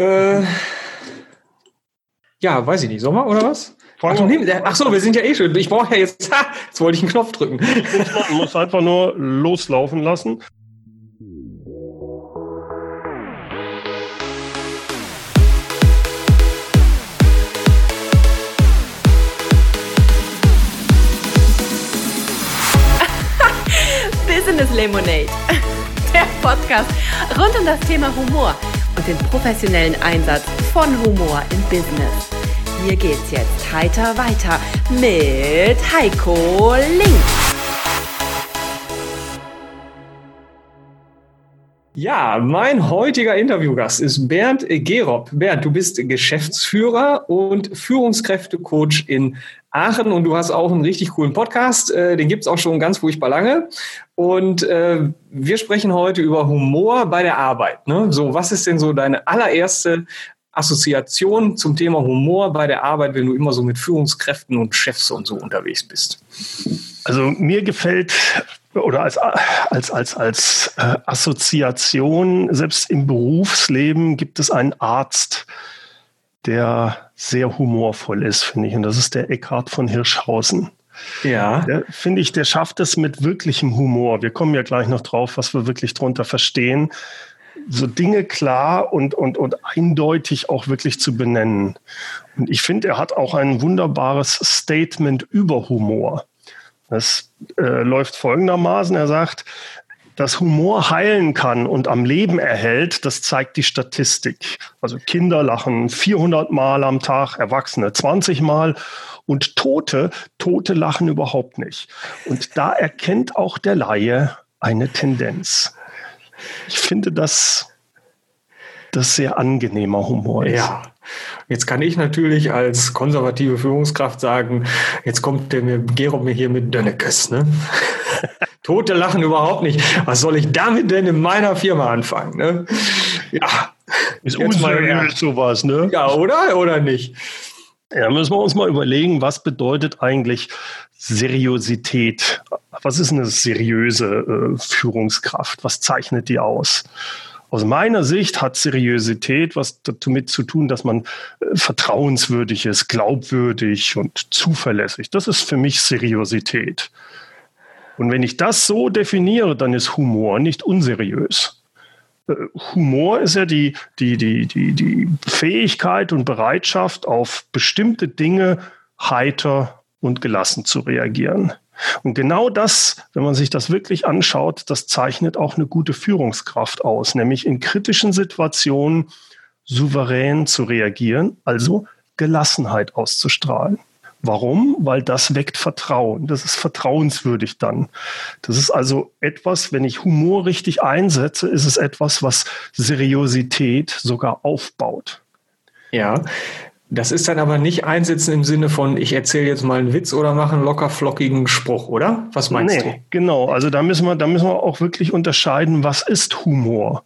Äh, ja, weiß ich nicht. Sommer oder was? Ach, nee, ach so, wir sind ja eh schon. Ich brauche ja jetzt. Ha, jetzt wollte ich einen Knopf drücken. Ich muss einfach nur loslaufen lassen. Business Lemonade, der Podcast rund um das Thema Humor und den professionellen Einsatz von Humor im Business. Hier geht's jetzt heiter weiter mit Heiko Link. Ja, mein heutiger Interviewgast ist Bernd Gerob. Bernd, du bist Geschäftsführer und Führungskräftecoach in Aachen und du hast auch einen richtig coolen Podcast. Äh, den gibt's auch schon ganz furchtbar lange. Und äh, wir sprechen heute über Humor bei der Arbeit. Ne? So, was ist denn so deine allererste Assoziation zum Thema Humor bei der Arbeit, wenn du immer so mit Führungskräften und Chefs und so unterwegs bist? Also mir gefällt oder als, als, als, als äh, Assoziation, selbst im Berufsleben gibt es einen Arzt, der sehr humorvoll ist, finde ich. Und das ist der Eckhard von Hirschhausen. Ja. Finde ich, der schafft es mit wirklichem Humor. Wir kommen ja gleich noch drauf, was wir wirklich drunter verstehen. So Dinge klar und, und, und eindeutig auch wirklich zu benennen. Und ich finde, er hat auch ein wunderbares Statement über Humor. Das äh, läuft folgendermaßen. Er sagt, dass Humor heilen kann und am Leben erhält, das zeigt die Statistik. Also Kinder lachen 400 Mal am Tag, Erwachsene 20 Mal und Tote, Tote lachen überhaupt nicht. Und da erkennt auch der Laie eine Tendenz. Ich finde das, das sehr angenehmer Humor ist. Ja. Jetzt kann ich natürlich als konservative Führungskraft sagen, jetzt kommt der mir, Gerob mir hier mit Dönnekes, ne? Tote lachen überhaupt nicht. Was soll ich damit denn in meiner Firma anfangen? Ne? Ja. Ist unseriös sowas, ne? Ja, oder? Oder nicht? Ja, müssen wir uns mal überlegen, was bedeutet eigentlich Seriosität? Was ist eine seriöse äh, Führungskraft? Was zeichnet die aus? Aus meiner Sicht hat Seriosität was damit zu tun, dass man äh, vertrauenswürdig ist, glaubwürdig und zuverlässig. Das ist für mich Seriosität. Und wenn ich das so definiere, dann ist Humor nicht unseriös. Äh, Humor ist ja die, die, die, die, die Fähigkeit und Bereitschaft, auf bestimmte Dinge heiter und gelassen zu reagieren. Und genau das, wenn man sich das wirklich anschaut, das zeichnet auch eine gute Führungskraft aus, nämlich in kritischen Situationen souverän zu reagieren, also Gelassenheit auszustrahlen. Warum? Weil das weckt Vertrauen. Das ist vertrauenswürdig dann. Das ist also etwas, wenn ich Humor richtig einsetze, ist es etwas, was Seriosität sogar aufbaut. Ja, das ist dann aber nicht einsetzen im Sinne von, ich erzähle jetzt mal einen Witz oder mache einen locker flockigen Spruch, oder? Was meinst nee, du? Genau, also da müssen wir, da müssen wir auch wirklich unterscheiden, was ist Humor?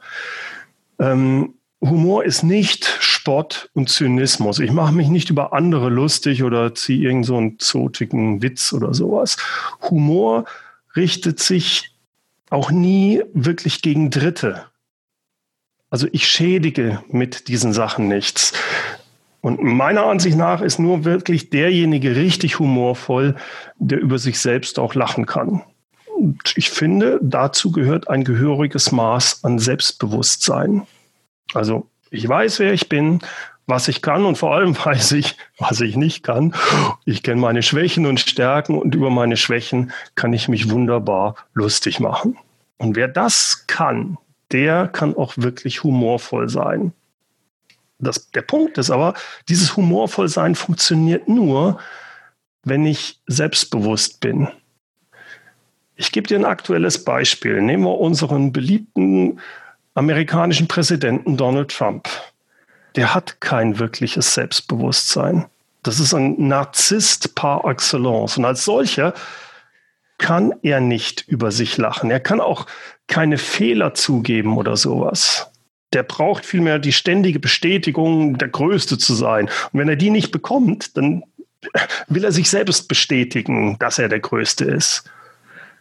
Ähm, Humor ist nicht Spott und Zynismus. Ich mache mich nicht über andere lustig oder ziehe irgend so einen zotigen Witz oder sowas. Humor richtet sich auch nie wirklich gegen Dritte. Also ich schädige mit diesen Sachen nichts. Und meiner Ansicht nach ist nur wirklich derjenige richtig humorvoll, der über sich selbst auch lachen kann. Und ich finde, dazu gehört ein gehöriges Maß an Selbstbewusstsein. Also ich weiß, wer ich bin, was ich kann und vor allem weiß ich, was ich nicht kann. Ich kenne meine Schwächen und Stärken und über meine Schwächen kann ich mich wunderbar lustig machen. Und wer das kann, der kann auch wirklich humorvoll sein. Das, der Punkt ist aber, dieses Humorvollsein funktioniert nur, wenn ich selbstbewusst bin. Ich gebe dir ein aktuelles Beispiel. Nehmen wir unseren beliebten amerikanischen Präsidenten Donald Trump. Der hat kein wirkliches Selbstbewusstsein. Das ist ein Narzisst par excellence. Und als solcher kann er nicht über sich lachen. Er kann auch keine Fehler zugeben oder sowas. Der braucht vielmehr die ständige Bestätigung, der Größte zu sein. Und wenn er die nicht bekommt, dann will er sich selbst bestätigen, dass er der Größte ist.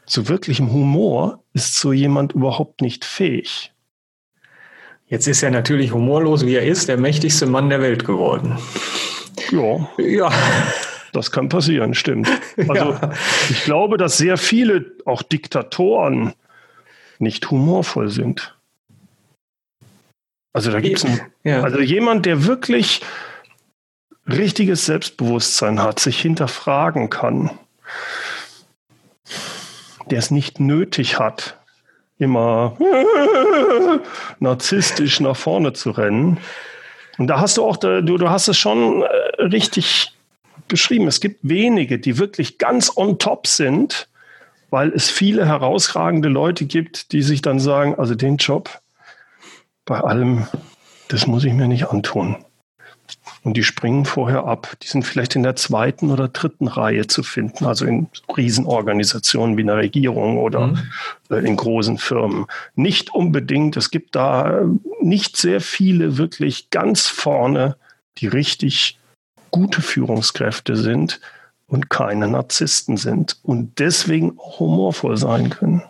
Zu wirklichem Humor ist so jemand überhaupt nicht fähig. Jetzt ist er natürlich humorlos, wie er ist, der mächtigste Mann der Welt geworden. Ja. Ja. Das kann passieren, stimmt. Also ja. ich glaube, dass sehr viele, auch Diktatoren, nicht humorvoll sind. Also da gibt es ja. also jemand, der wirklich richtiges Selbstbewusstsein hat, sich hinterfragen kann, der es nicht nötig hat, immer narzisstisch nach vorne zu rennen. Und da hast du auch, du, du hast es schon äh, richtig beschrieben. Es gibt wenige, die wirklich ganz on top sind, weil es viele herausragende Leute gibt, die sich dann sagen, also den Job bei allem, das muss ich mir nicht antun. Und die springen vorher ab. Die sind vielleicht in der zweiten oder dritten Reihe zu finden, also in Riesenorganisationen wie einer Regierung oder mhm. Äh, in großen Firmen. Nicht unbedingt. Es gibt da nicht sehr viele wirklich ganz vorne, die richtig gute Führungskräfte sind und keine Narzissten sind und deswegen humorvoll sein können.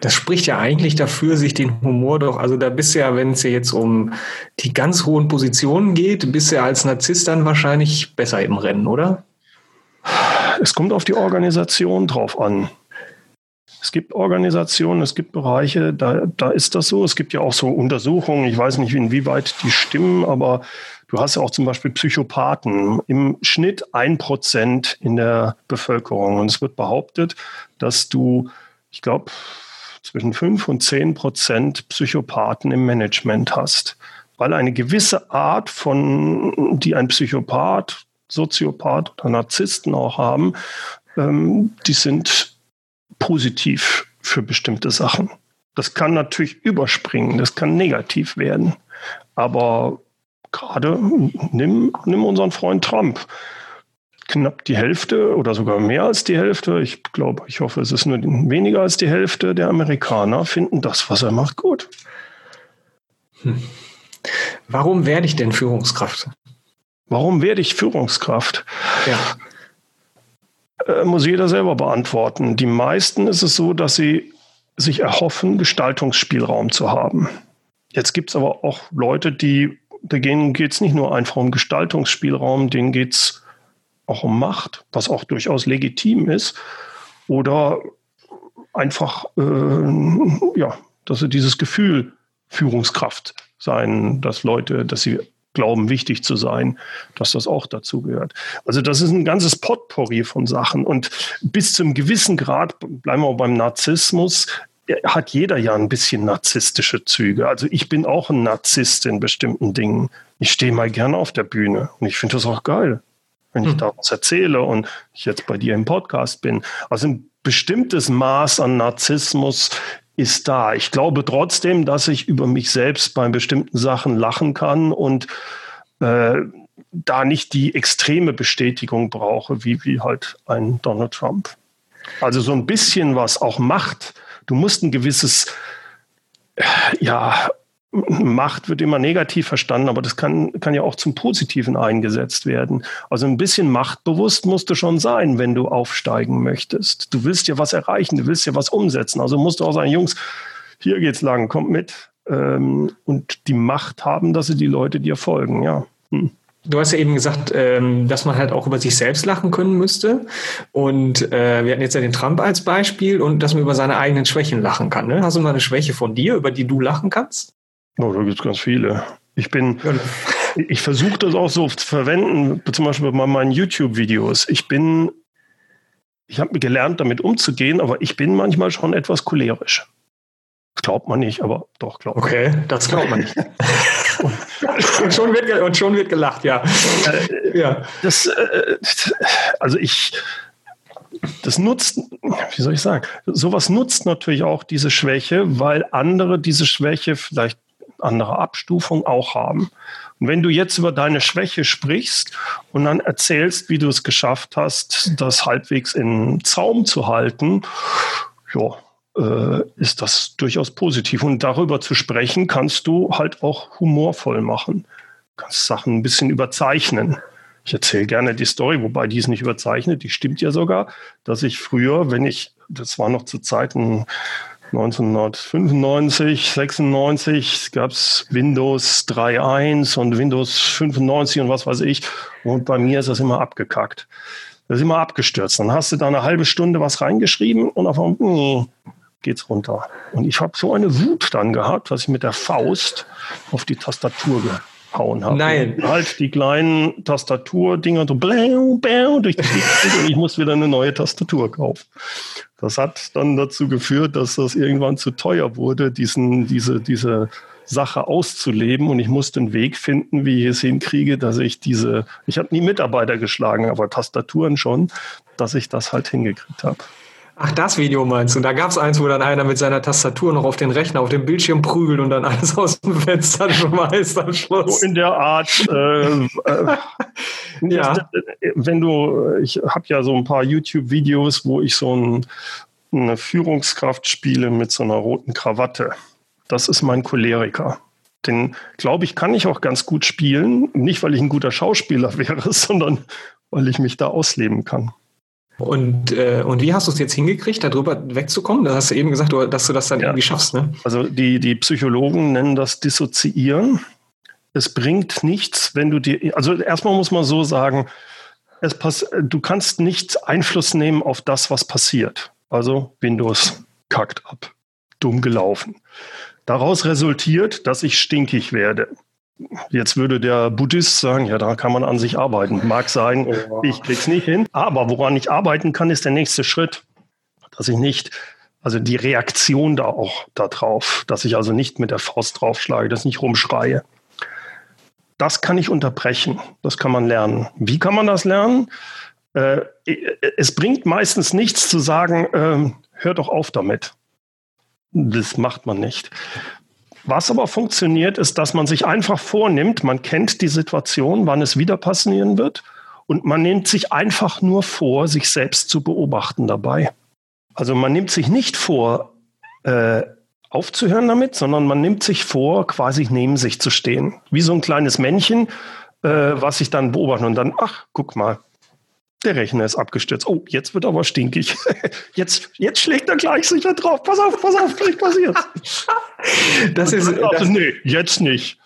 Das spricht ja eigentlich dafür, sich den Humor doch, also da bist du ja, wenn es jetzt um die ganz hohen Positionen geht, bist du ja als Narzisst dann wahrscheinlich besser im Rennen, oder? Es kommt auf die Organisation drauf an. Es gibt Organisationen, es gibt Bereiche, da, da ist das so. Es gibt ja auch so Untersuchungen, ich weiß nicht, inwieweit die stimmen, aber du hast ja auch zum Beispiel Psychopathen. Im Schnitt ein Prozent in der Bevölkerung. Und es wird behauptet, dass du, ich glaube, zwischen fünf und zehn Prozent Psychopathen im Management hast. Weil eine gewisse Art von, die ein Psychopath, Soziopath oder Narzissten auch haben, ähm, die sind positiv für bestimmte Sachen. Das kann natürlich überspringen, das kann negativ werden. Aber gerade nimm, nimm unseren Freund Trump. Knapp die Hälfte oder sogar mehr als die Hälfte, ich glaube, ich hoffe, es ist nur weniger als die Hälfte der Amerikaner finden das, was er macht, gut. Hm. Warum werde ich denn Führungskraft? Warum werde ich Führungskraft? Ja äh, muss jeder selber beantworten. Die meisten ist es so, dass sie sich erhoffen, Gestaltungsspielraum zu haben. Jetzt gibt es aber auch Leute, die, denen geht es nicht nur einfach um Gestaltungsspielraum, denen geht es auch um Macht, was auch durchaus legitim ist. Oder einfach, äh, ja, dass sie dieses Gefühl Führungskraft sein, dass Leute, dass sie glauben, wichtig zu sein, dass das auch dazu gehört. Also das ist ein ganzes Potpourri von Sachen. Und bis zum gewissen Grad, bleiben wir beim Narzissmus, hat jeder ja ein bisschen narzisstische Züge. Also ich bin auch ein Narzisst in bestimmten Dingen. Ich stehe mal gerne auf der Bühne und ich finde das auch geil, wenn ich hm. da was erzähle und ich jetzt bei dir im Podcast bin. Also ein bestimmtes Maß an Narzissmus ist da. Ich glaube trotzdem, dass ich über mich selbst bei bestimmten Sachen lachen kann und äh, da nicht die extreme Bestätigung brauche, wie, wie halt ein Donald Trump. Also so ein bisschen was auch macht. Du musst ein gewisses, ja, Macht wird immer negativ verstanden, aber das kann, kann ja auch zum Positiven eingesetzt werden. Also ein bisschen machtbewusst musst du schon sein, wenn du aufsteigen möchtest. Du willst ja was erreichen, du willst ja was umsetzen. Also musst du auch sagen, Jungs, hier geht's lang, kommt mit. Ähm, und die Macht haben, dass sie die Leute dir folgen, ja. Hm. Du hast ja eben gesagt, ähm, dass man halt auch über sich selbst lachen können müsste. Und äh, wir hatten jetzt ja den Trump als Beispiel und dass man über seine eigenen Schwächen lachen kann. Ne? Hast du mal eine Schwäche von dir, über die du lachen kannst? Oh, da gibt es ganz viele. Ich bin, ich versuche das auch so zu verwenden, zum Beispiel bei meinen YouTube-Videos. Ich bin, ich habe gelernt, damit umzugehen, aber ich bin manchmal schon etwas cholerisch. Das glaubt man nicht, aber doch, glaubt man. Okay, das glaubt man nicht. und, schon wird, und schon wird gelacht, ja. Äh, ja. Das, äh, also ich, das nutzt, wie soll ich sagen, sowas nutzt natürlich auch diese Schwäche, weil andere diese Schwäche vielleicht andere Abstufung auch haben. Und wenn du jetzt über deine Schwäche sprichst und dann erzählst, wie du es geschafft hast, das halbwegs in Zaum zu halten, ja, äh, ist das durchaus positiv. Und darüber zu sprechen, kannst du halt auch humorvoll machen. Du kannst Sachen ein bisschen überzeichnen. Ich erzähle gerne die Story, wobei die ist nicht überzeichnet, die stimmt ja sogar, dass ich früher, wenn ich, das war noch zu Zeiten 1995, 96 gab es Windows 3.1 und Windows 95 und was weiß ich. Und bei mir ist das immer abgekackt. Das ist immer abgestürzt. Dann hast du da eine halbe Stunde was reingeschrieben und auf einmal hm, geht's runter. Und ich habe so eine Wut dann gehabt, dass ich mit der Faust auf die Tastatur gehauen habe. Nein. Und halt die kleinen Tastaturdinger so bläu, bläu durch die und ich muss wieder eine neue Tastatur kaufen. Das hat dann dazu geführt, dass das irgendwann zu teuer wurde, diesen, diese, diese Sache auszuleben. Und ich musste einen Weg finden, wie ich es hinkriege, dass ich diese, ich habe nie Mitarbeiter geschlagen, aber Tastaturen schon, dass ich das halt hingekriegt habe. Ach, das Video meinst du? Da gab es eins, wo dann einer mit seiner Tastatur noch auf den Rechner, auf dem Bildschirm prügelt und dann alles aus dem Fenster schmeißt am Schluss. So in der Art. Äh, äh, ja. Wenn du, ich habe ja so ein paar YouTube-Videos, wo ich so ein, eine Führungskraft spiele mit so einer roten Krawatte. Das ist mein Choleriker. Den, glaube ich, kann ich auch ganz gut spielen. Nicht, weil ich ein guter Schauspieler wäre, sondern weil ich mich da ausleben kann. Und, äh, und wie hast du es jetzt hingekriegt, darüber wegzukommen? Da hast du eben gesagt, dass du das dann ja. irgendwie schaffst. Ne? Also die, die Psychologen nennen das Dissoziieren. Es bringt nichts, wenn du dir, also erstmal muss man so sagen, es pass, du kannst nicht Einfluss nehmen auf das, was passiert. Also Windows kackt ab. Dumm gelaufen. Daraus resultiert, dass ich stinkig werde. Jetzt würde der Buddhist sagen, ja, da kann man an sich arbeiten. Mag sein, ich krieg's nicht hin. Aber woran ich arbeiten kann, ist der nächste Schritt. Dass ich nicht, also die Reaktion da auch darauf, dass ich also nicht mit der Faust draufschlage, dass ich nicht rumschreie. Das kann ich unterbrechen. Das kann man lernen. Wie kann man das lernen? Äh, es bringt meistens nichts zu sagen, äh, hör doch auf damit. Das macht man nicht. Was aber funktioniert, ist, dass man sich einfach vornimmt, man kennt die Situation, wann es wieder passieren wird und man nimmt sich einfach nur vor, sich selbst zu beobachten dabei. Also man nimmt sich nicht vor, äh, aufzuhören damit, sondern man nimmt sich vor, quasi neben sich zu stehen. Wie so ein kleines Männchen, äh, was sich dann beobachtet und dann, ach, guck mal, der Rechner ist abgestürzt. Oh, jetzt wird aber stinkig. Jetzt, jetzt schlägt er gleich sicher drauf. Pass auf, pass auf, gleich passiert. Das ist. Das, nee, jetzt nicht.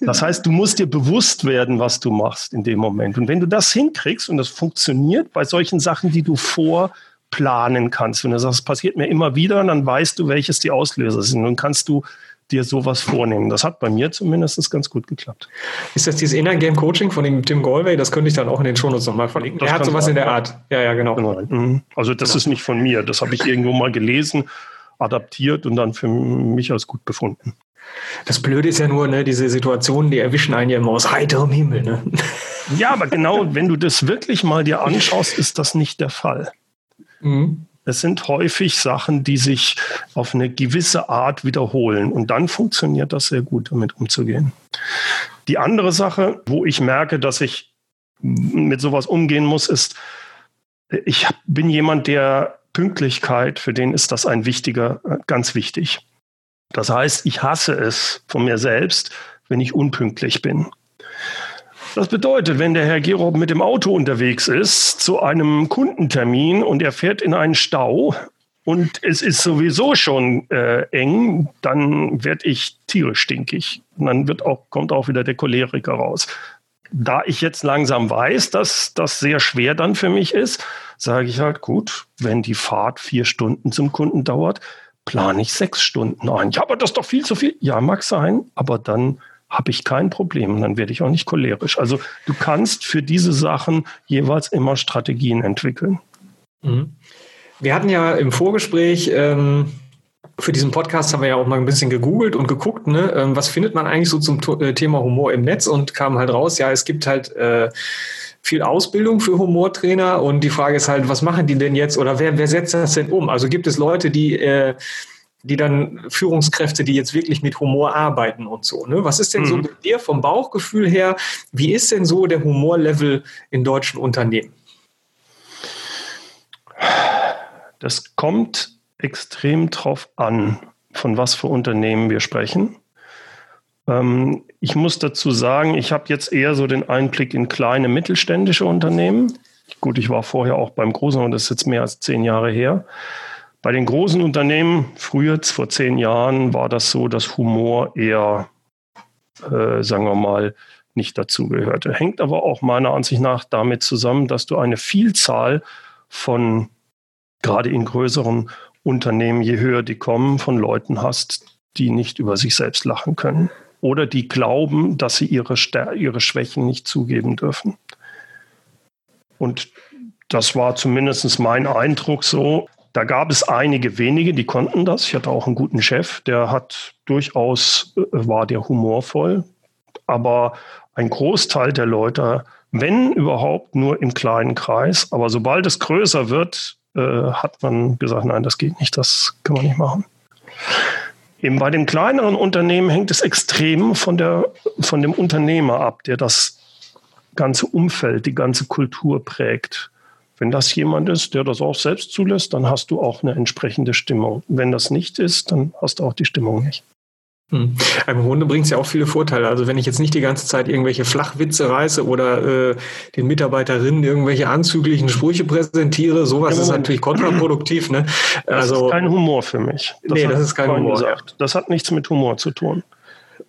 Das heißt, du musst dir bewusst werden, was du machst in dem Moment. Und wenn du das hinkriegst und das funktioniert bei solchen Sachen, die du vorplanen kannst, wenn du sagst, es passiert mir immer wieder, dann weißt du, welches die Auslöser sind. Und kannst du dir sowas vornehmen. Das hat bei mir zumindest ganz gut geklappt. Ist das dieses Inner Game Coaching von dem Tim Galway? Das könnte ich dann auch in den Shownotes nochmal verlinken. Das er hat sowas in der Art. Ja, ja, genau. genau. Mhm. Also das genau. ist nicht von mir. Das habe ich irgendwo mal gelesen, adaptiert und dann für mich als gut befunden. Das Blöde ist ja nur, ne, diese Situationen, die erwischen einen ja immer aus heiterem Himmel. Ne? Ja, aber genau, wenn du das wirklich mal dir anschaust, ist das nicht der Fall. Mhm. Es sind häufig Sachen, die sich auf eine gewisse Art wiederholen. Und dann funktioniert das sehr gut, damit umzugehen. Die andere Sache, wo ich merke, dass ich mit sowas umgehen muss, ist, ich bin jemand, der Pünktlichkeit, für den ist das ein wichtiger, ganz wichtig. Das heißt, ich hasse es von mir selbst, wenn ich unpünktlich bin. Das bedeutet, wenn der Herr Gerob mit dem Auto unterwegs ist zu einem Kundentermin und er fährt in einen Stau und es ist sowieso schon äh, eng, dann werde ich tierisch stinkig. Und dann wird auch, kommt auch wieder der Choleriker raus. Da ich jetzt langsam weiß, dass das sehr schwer dann für mich ist, sage ich halt, gut, wenn die Fahrt vier Stunden zum Kunden dauert, plane ich sechs Stunden ein. Ja, aber das ist doch viel zu viel. Ja, mag sein, aber dann habe ich kein Problem. Dann werde ich auch nicht cholerisch. Also du kannst für diese Sachen jeweils immer Strategien entwickeln. Mhm. Wir hatten ja im Vorgespräch ähm, für diesen Podcast haben wir ja auch mal ein bisschen gegoogelt und geguckt, ne, ähm, was findet man eigentlich so zum äh, Thema Humor im Netz und kam halt raus, ja, es gibt halt äh, viel Ausbildung für Humortrainer und die Frage ist halt, was machen die denn jetzt oder wer, wer setzt das denn um? Also gibt es Leute, die äh, die dann Führungskräfte, die jetzt wirklich mit Humor arbeiten und so. Ne? Was ist denn mhm. so mit dir vom Bauchgefühl her? Wie ist denn so der Humorlevel in deutschen Unternehmen? Das kommt extrem drauf an, von was für Unternehmen wir sprechen. Ähm, ich muss dazu sagen, ich habe jetzt eher so den Einblick in kleine mittelständische Unternehmen. Gut, ich war vorher auch beim Großen und das ist jetzt mehr als zehn Jahre her. Bei den großen Unternehmen, früher, vor zehn Jahren, war das so, dass Humor eher, äh, sagen wir mal, nicht dazugehörte. Hängt aber auch meiner Ansicht nach damit zusammen, dass du eine Vielzahl von, gerade in größeren Unternehmen, je höher die kommen, von Leuten hast, die nicht über sich selbst lachen können oder die glauben, dass sie ihre, ihre Schwächen nicht zugeben dürfen. Und das war zumindest mein Eindruck so. Da gab es einige wenige, die konnten das. Ich hatte auch einen guten Chef, der hat durchaus, äh, war der humorvoll. Aber ein Großteil der Leute, wenn überhaupt, nur im kleinen Kreis. Aber sobald es größer wird, äh, hat man gesagt, nein, das geht nicht, das kann man nicht machen. Eben bei den kleineren Unternehmen hängt es extrem von, der, von dem Unternehmer ab, der das ganze Umfeld, die ganze Kultur prägt. Wenn das jemand ist, der das auch selbst zulässt, dann hast du auch eine entsprechende Stimmung. Wenn das nicht ist, dann hast du auch die Stimmung nicht. Hm. Im Grunde bringt es ja auch viele Vorteile. Also wenn ich jetzt nicht die ganze Zeit irgendwelche Flachwitze reiße oder äh, den Mitarbeiterinnen irgendwelche anzüglichen Sprüche präsentiere, sowas ja, ist natürlich kontraproduktiv. Ne? Also, das ist kein Humor für mich. Das nee, das ist kein Humor. Gesagt. Ja. Das hat nichts mit Humor zu tun.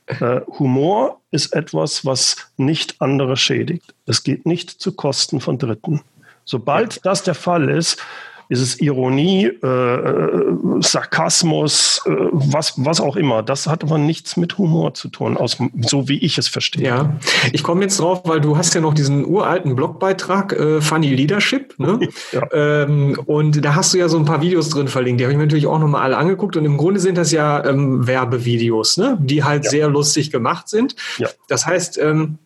Äh, Humor ist etwas, was nicht andere schädigt. Es geht nicht zu Kosten von Dritten. Sobald das der Fall ist, ist es Ironie, äh, äh, Sarkasmus, äh, was, was auch immer. Das hat aber nichts mit Humor zu tun, aus, so wie ich es verstehe. Ja, ich komme jetzt drauf, weil du hast ja noch diesen uralten Blogbeitrag, äh, Funny Leadership, ne? ja. ähm, und da hast du ja so ein paar Videos drin verlinkt, die habe ich mir natürlich auch nochmal alle angeguckt und im Grunde sind das ja ähm, Werbevideos, ne? die halt ja. sehr lustig gemacht sind. Ja. Das heißt, ähm,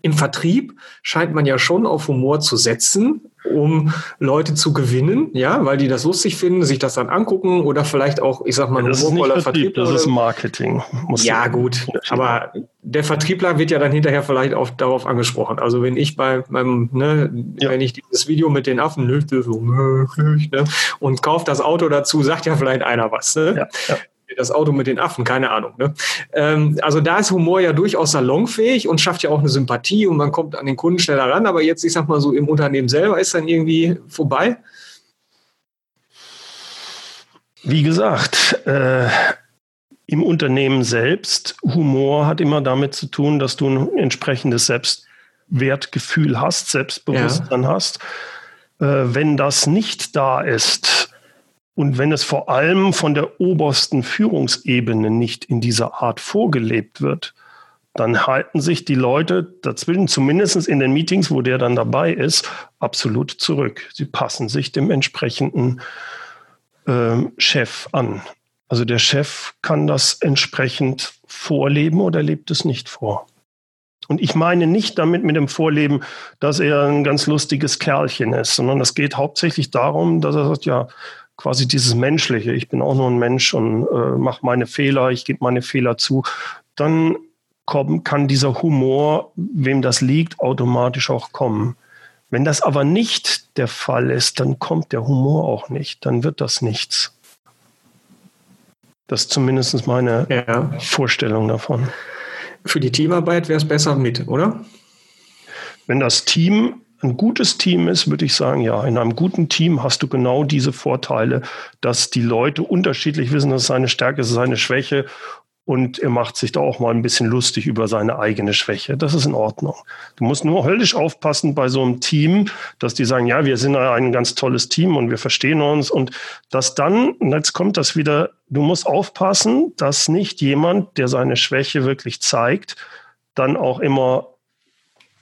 im Vertrieb scheint man ja schon auf Humor zu setzen, um Leute zu gewinnen, ja, weil die das lustig finden, sich das dann angucken oder vielleicht auch, ich sag mal, ja, das humorvoller ist Vertrieb. Das ist Marketing. ja, gut. Aber der Vertriebler wird ja dann hinterher vielleicht auch darauf angesprochen. Also wenn ich bei meinem, ne, ja. wenn ich dieses Video mit den Affen löste, so möglich, ne, und kaufe das Auto dazu, sagt ja vielleicht einer was. Ne? Ja das Auto mit den Affen, keine Ahnung. Ne? Ähm, also da ist Humor ja durchaus salonfähig und schafft ja auch eine Sympathie und man kommt an den Kunden schneller ran. Aber jetzt, ich sag mal so, im Unternehmen selber ist dann irgendwie vorbei. Wie gesagt, äh, im Unternehmen selbst, Humor hat immer damit zu tun, dass du ein entsprechendes Selbstwertgefühl hast, Selbstbewusstsein ja. hast. Äh, wenn das nicht da ist, und wenn es vor allem von der obersten Führungsebene nicht in dieser Art vorgelebt wird, dann halten sich die Leute dazwischen, zumindest in den Meetings, wo der dann dabei ist, absolut zurück. Sie passen sich dem entsprechenden äh, Chef an. Also der Chef kann das entsprechend vorleben oder lebt es nicht vor. Und ich meine nicht damit mit dem Vorleben, dass er ein ganz lustiges Kerlchen ist, sondern es geht hauptsächlich darum, dass er sagt, ja, quasi dieses Menschliche, ich bin auch nur ein Mensch und äh, mache meine Fehler, ich gebe meine Fehler zu, dann kommen, kann dieser Humor, wem das liegt, automatisch auch kommen. Wenn das aber nicht der Fall ist, dann kommt der Humor auch nicht, dann wird das nichts. Das ist zumindest meine ja. Vorstellung davon. Für die Teamarbeit wäre es besser mit, oder? Wenn das Team ein gutes Team ist, würde ich sagen, ja, in einem guten Team hast du genau diese Vorteile, dass die Leute unterschiedlich wissen, dass seine Stärke ist, seine Schwäche und er macht sich da auch mal ein bisschen lustig über seine eigene Schwäche. Das ist in Ordnung. Du musst nur höllisch aufpassen bei so einem Team, dass die sagen, ja, wir sind ein ganz tolles Team und wir verstehen uns und dass dann, und jetzt kommt das wieder, du musst aufpassen, dass nicht jemand, der seine Schwäche wirklich zeigt, dann auch immer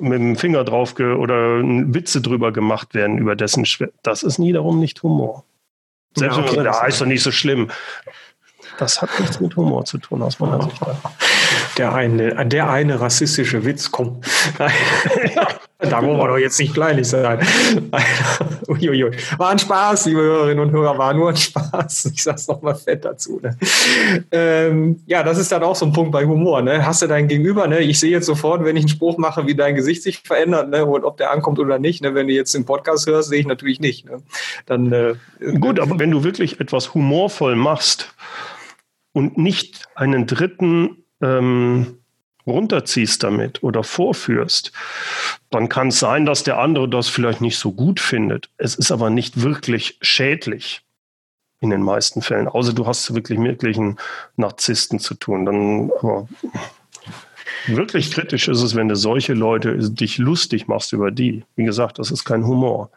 mit dem Finger drauf oder Witze drüber gemacht werden über dessen Schwäche. Das ist wiederum nicht Humor. Selbst ja, okay, wenn man sagt, ah, ist doch nicht so schlimm. Das hat nichts mit Humor zu tun, aus meiner Sicht. Der eine, der eine rassistische Witz, komm. da wollen wir doch jetzt nicht kleinlich sein. Uiuiui. War ein Spaß, liebe Hörerinnen und Hörer, war nur ein Spaß. Ich sag's nochmal fett dazu. Ne? Ähm, ja, das ist dann auch so ein Punkt bei Humor. Ne? Hast du dein Gegenüber, ne? ich sehe jetzt sofort, wenn ich einen Spruch mache, wie dein Gesicht sich verändert ne? und ob der ankommt oder nicht. Ne? Wenn du jetzt den Podcast hörst, sehe ich natürlich nicht. Ne? Dann, äh, Gut, aber wenn du wirklich etwas humorvoll machst, und nicht einen Dritten ähm, runterziehst damit oder vorführst, dann kann es sein, dass der andere das vielleicht nicht so gut findet. Es ist aber nicht wirklich schädlich. in den meisten Fällen. Außer du hast wirklich wirklich einen Narzissten zu tun. Dann aber wirklich kritisch ist es, wenn du solche Leute dich lustig machst über die. Wie gesagt, das ist kein Humor.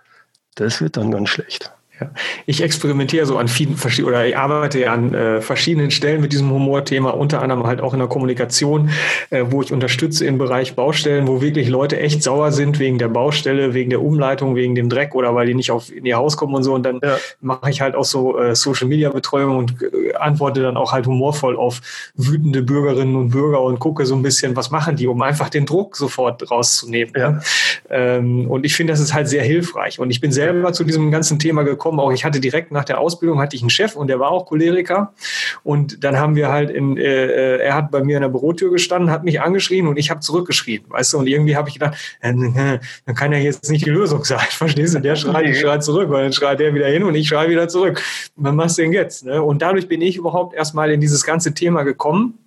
Das wird dann ganz schlecht. Ja. Ich experimentiere so an vielen oder ich arbeite an äh, verschiedenen Stellen mit diesem Humorthema, unter anderem halt auch in der Kommunikation, äh, wo ich unterstütze im Bereich Baustellen, wo wirklich Leute echt sauer sind wegen der Baustelle, wegen der Umleitung, wegen dem Dreck oder weil die nicht auf in ihr Haus kommen und so. Und dann ja. mache ich halt auch so äh, Social Media Betreuung und äh, antworte dann auch halt humorvoll auf wütende Bürgerinnen und Bürger und gucke so ein bisschen, was machen die, um einfach den Druck sofort rauszunehmen. Ja. Ähm, und ich finde, das ist halt sehr hilfreich. Und ich bin selber zu diesem ganzen Thema gekommen gekommen. Auch ich hatte direkt nach der Ausbildung hatte ich einen Chef und der war auch Choleriker. Und dann haben wir halt in, äh, äh er hat bei mir in der Bürotür gestanden, hat mich angeschrien und ich habe zurückgeschrien, weißt du? Und irgendwie habe ich gedacht, äh, dann kann ja jetzt nicht die Lösung sein, verstehst du? Der schreit, ich schreie zurück, weil dann schreit der wieder hin und ich schreie wieder zurück. Was machst du denn jetzt? Ne? Und dadurch bin ich überhaupt erstmal in dieses ganze Thema gekommen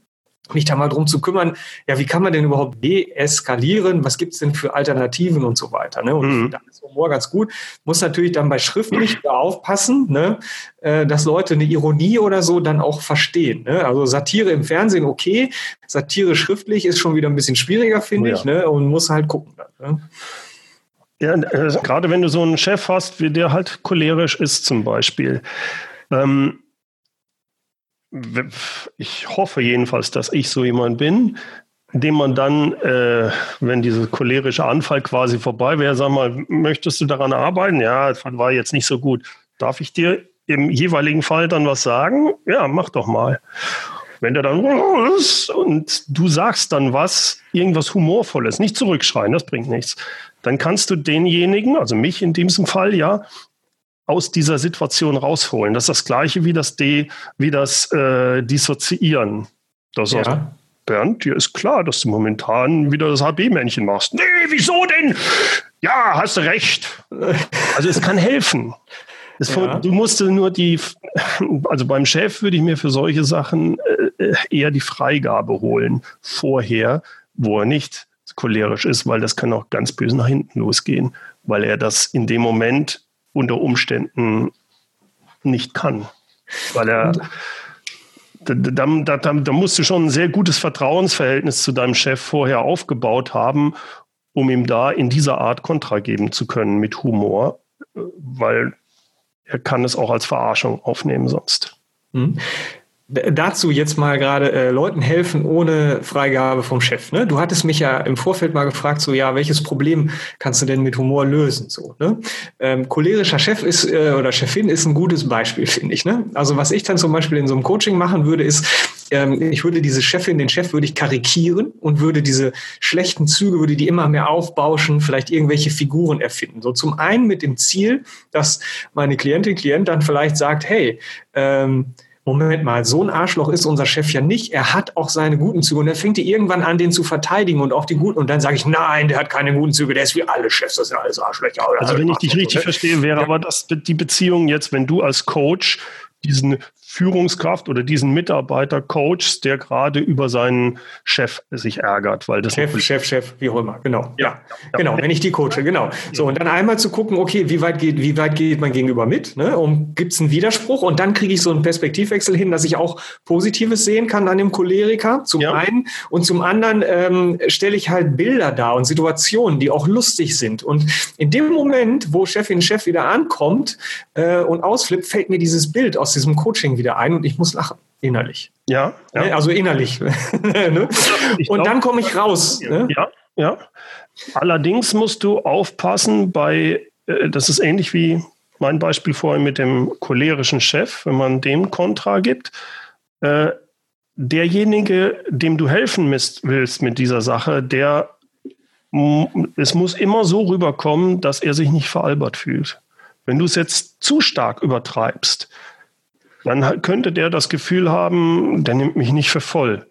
mich da mal drum zu kümmern, ja, wie kann man denn überhaupt deeskalieren? Was gibt's denn für Alternativen und so weiter? Ne? Und mhm. da ist Humor ganz gut. Muss natürlich dann bei schriftlich aufpassen, ne? Äh, dass Leute eine Ironie oder so dann auch verstehen. Ne? Also Satire im Fernsehen okay, Satire schriftlich ist schon wieder ein bisschen schwieriger, finde oh ja. ich, ne? und muss halt gucken. Ne? Ja, äh, gerade wenn du so einen Chef hast, wie der halt cholerisch ist zum Beispiel. Ähm, ich hoffe jedenfalls, dass ich so jemand bin, dem man dann, äh, wenn dieser cholerische Anfall quasi vorbei wäre, sag mal, möchtest du daran arbeiten? Ja, das war jetzt nicht so gut. Darf ich dir im jeweiligen Fall dann was sagen? Ja, mach doch mal. Wenn der dann und du sagst dann was, irgendwas Humorvolles, nicht zurückschreien, das bringt nichts, dann kannst du denjenigen, also mich in diesem Fall, ja, aus dieser Situation rausholen. Das ist das Gleiche wie das D, wie das äh, Dissoziieren. Das ja. heißt, Bernd, dir ist klar, dass du momentan wieder das HB-Männchen machst. Nee, wieso denn? Ja, hast du recht. Also es kann helfen. Es ja. Du musst nur die, also beim Chef würde ich mir für solche Sachen äh, eher die Freigabe holen vorher, wo er nicht cholerisch ist, weil das kann auch ganz böse nach hinten losgehen, weil er das in dem Moment unter Umständen nicht kann. Weil er, da, da, da, da musst du schon ein sehr gutes Vertrauensverhältnis zu deinem Chef vorher aufgebaut haben, um ihm da in dieser Art Kontra geben zu können mit Humor, weil er kann es auch als Verarschung aufnehmen sonst. Mhm dazu jetzt mal gerade äh, Leuten helfen ohne Freigabe vom Chef. Ne? Du hattest mich ja im Vorfeld mal gefragt, so ja, welches Problem kannst du denn mit Humor lösen? So, ne? ähm, cholerischer Chef ist äh, oder Chefin ist ein gutes Beispiel, finde ich. Ne? Also was ich dann zum Beispiel in so einem Coaching machen würde, ist, ähm, ich würde diese Chefin, den Chef würde ich karikieren und würde diese schlechten Züge, würde die immer mehr aufbauschen, vielleicht irgendwelche Figuren erfinden. So zum einen mit dem Ziel, dass meine Klientin, Klient dann vielleicht sagt, hey, ähm, Moment mal, so ein Arschloch ist unser Chef ja nicht. Er hat auch seine guten Züge und er fängt die irgendwann an, den zu verteidigen und auch die guten. Und dann sage ich, nein, der hat keine guten Züge, der ist wie alle Chefs, das sind alles Arschlöcher. Also wenn ich dich richtig verstehe, wäre ja. aber das die Beziehung jetzt, wenn du als Coach diesen Führungskraft oder diesen Mitarbeiter coachst, der gerade über seinen Chef sich ärgert, weil das Chef, Chef, Chef, wie auch immer, genau. Ja, ja. genau, wenn ich die coache, genau. So und dann einmal zu gucken, okay, wie weit geht, wie weit geht mein Gegenüber mit? Ne? Und gibt es einen Widerspruch? Und dann kriege ich so einen Perspektivwechsel hin, dass ich auch Positives sehen kann an dem Choleriker. Zum ja. einen und zum anderen ähm, stelle ich halt Bilder dar und Situationen, die auch lustig sind. Und in dem Moment, wo Chefin Chef wieder ankommt äh, und ausflippt, fällt mir dieses Bild aus diesem Coaching wieder wieder ein und ich muss lachen, innerlich. Ja. ja. Ne, also innerlich. ne? Und dann komme ich raus. Ne? Ja, ja. Allerdings musst du aufpassen bei, äh, das ist ähnlich wie mein Beispiel vorhin mit dem cholerischen Chef, wenn man dem Kontra gibt. Äh, derjenige, dem du helfen willst mit dieser Sache, der es muss immer so rüberkommen, dass er sich nicht veralbert fühlt. Wenn du es jetzt zu stark übertreibst, dann könnte der das Gefühl haben, der nimmt mich nicht für voll.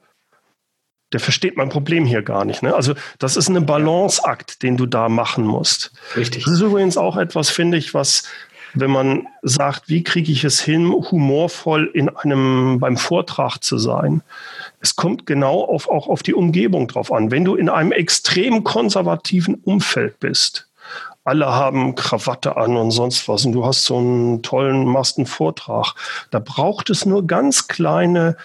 Der versteht mein Problem hier gar nicht. Ne? Also das ist ein Balanceakt, den du da machen musst. Richtig. Das ist übrigens auch etwas, finde ich, was, wenn man sagt, wie kriege ich es hin, humorvoll in einem beim Vortrag zu sein. Es kommt genau auf, auch auf die Umgebung drauf an. Wenn du in einem extrem konservativen Umfeld bist, alle haben Krawatte an und sonst was und du hast so einen tollen, machst einen Vortrag. Da braucht es nur ganz kleine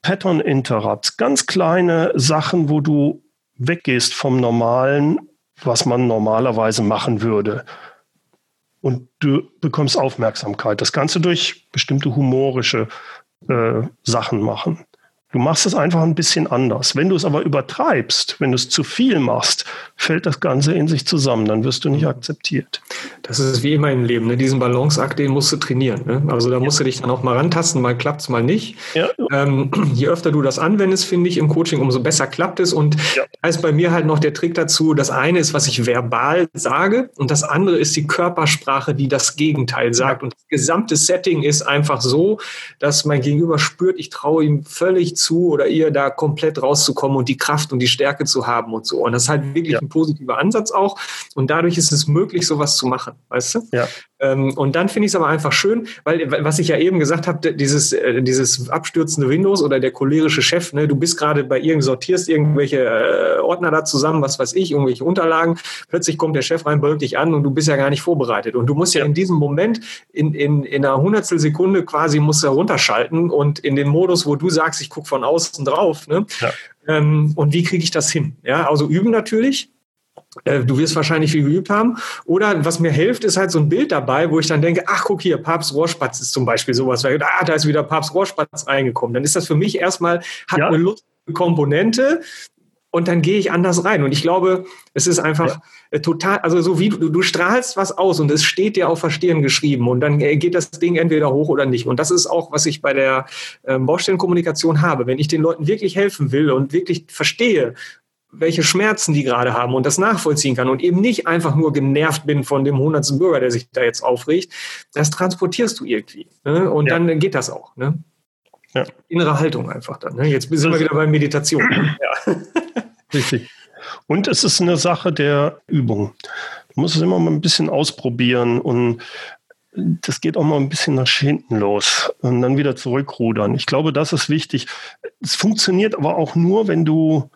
Pattern Interrupts, ganz kleine Sachen, wo du weggehst vom Normalen, was man normalerweise machen würde. Und du bekommst Aufmerksamkeit. Das Ganze durch bestimmte humorische äh, Sachen machen. Du machst es einfach ein bisschen anders. Wenn du es aber übertreibst, wenn du es zu viel machst, fällt das Ganze in sich zusammen, dann wirst du nicht akzeptiert. Das ist wie immer im Leben, ne? diesen Balanceakt, den musst du trainieren. Ne? Also da musst du dich dann auch mal rantasten, mal klappt es, mal nicht. Ja. Ähm, je öfter du das anwendest, finde ich, im Coaching, umso besser klappt es. Und ja. da ist bei mir halt noch der Trick dazu, das eine ist, was ich verbal sage und das andere ist die Körpersprache, die das Gegenteil sagt. Ja. Und das gesamte Setting ist einfach so, dass mein Gegenüber spürt, ich traue ihm völlig zu oder ihr da komplett rauszukommen und die Kraft und die Stärke zu haben und so. Und das ist halt wirklich ja. ein positiver Ansatz auch. Und dadurch ist es möglich, sowas zu machen, weißt du? Ja. Ähm, und dann finde ich es aber einfach schön, weil, was ich ja eben gesagt habe, dieses, äh, dieses abstürzende Windows oder der cholerische Chef, ne, du bist gerade bei irgend, sortierst irgendwelche äh, Ordner da zusammen, was weiß ich, irgendwelche Unterlagen, plötzlich kommt der Chef rein, bölkt dich an und du bist ja gar nicht vorbereitet. Und du musst ja, in diesem Moment, in, in, in einer Hundertstel Sekunde quasi, musst du runterschalten und in den Modus, wo du sagst, ich gucke von außen drauf, ne? Ja. Ähm, und wie kriege ich das hin? Ja, also üben natürlich, du wirst wahrscheinlich viel geübt haben. Oder was mir hilft, ist halt so ein Bild dabei, wo ich dann denke, ach, guck hier, Papst Rohrspatz ist zum Beispiel sowas. Ah, da ist wieder Papst Rohrspatz reingekommen. Dann ist das für mich erstmal, hat ja. eine lustige Komponente, und dann gehe ich anders rein. Und ich glaube, es ist einfach ja. Äh, total, also so wie du, du strahlst was aus und es steht dir auf Verstehen geschrieben und dann äh, geht das Ding entweder hoch oder nicht. Und das ist auch, was ich bei der ähm, Baustellenkommunikation habe. Wenn ich den Leuten wirklich helfen will und wirklich verstehe, welche Schmerzen die gerade haben und das nachvollziehen kann und eben nicht einfach nur genervt bin von dem hundertsten Bürger, der sich da jetzt aufregt, das transportierst du irgendwie. Ne? Und ja. dann geht das auch. Ne? Ja. Innere Haltung einfach dann. Ne? Jetzt sind wir wieder bei Meditation. Ja. Richtig. Und es ist eine Sache der Übung. Du musst es immer mal ein bisschen ausprobieren und das geht auch mal ein bisschen nach hinten los und dann wieder zurückrudern. Ich glaube, das ist wichtig. Es funktioniert aber auch nur, wenn du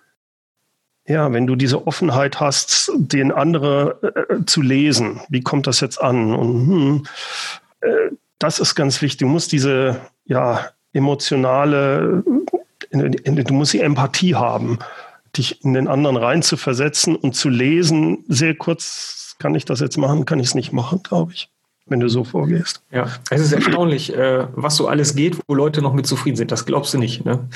ja, wenn du diese Offenheit hast, den andere äh, zu lesen, wie kommt das jetzt an? Und hm, äh, das ist ganz wichtig. Du musst diese ja, emotionale, du musst die Empathie haben, dich in den anderen rein zu versetzen und zu lesen. Sehr kurz, kann ich das jetzt machen, kann ich es nicht machen, glaube ich wenn du so vorgehst. Ja, es ist erstaunlich, äh, was so alles geht, wo Leute noch mit zufrieden sind. Das glaubst du nicht. Ne?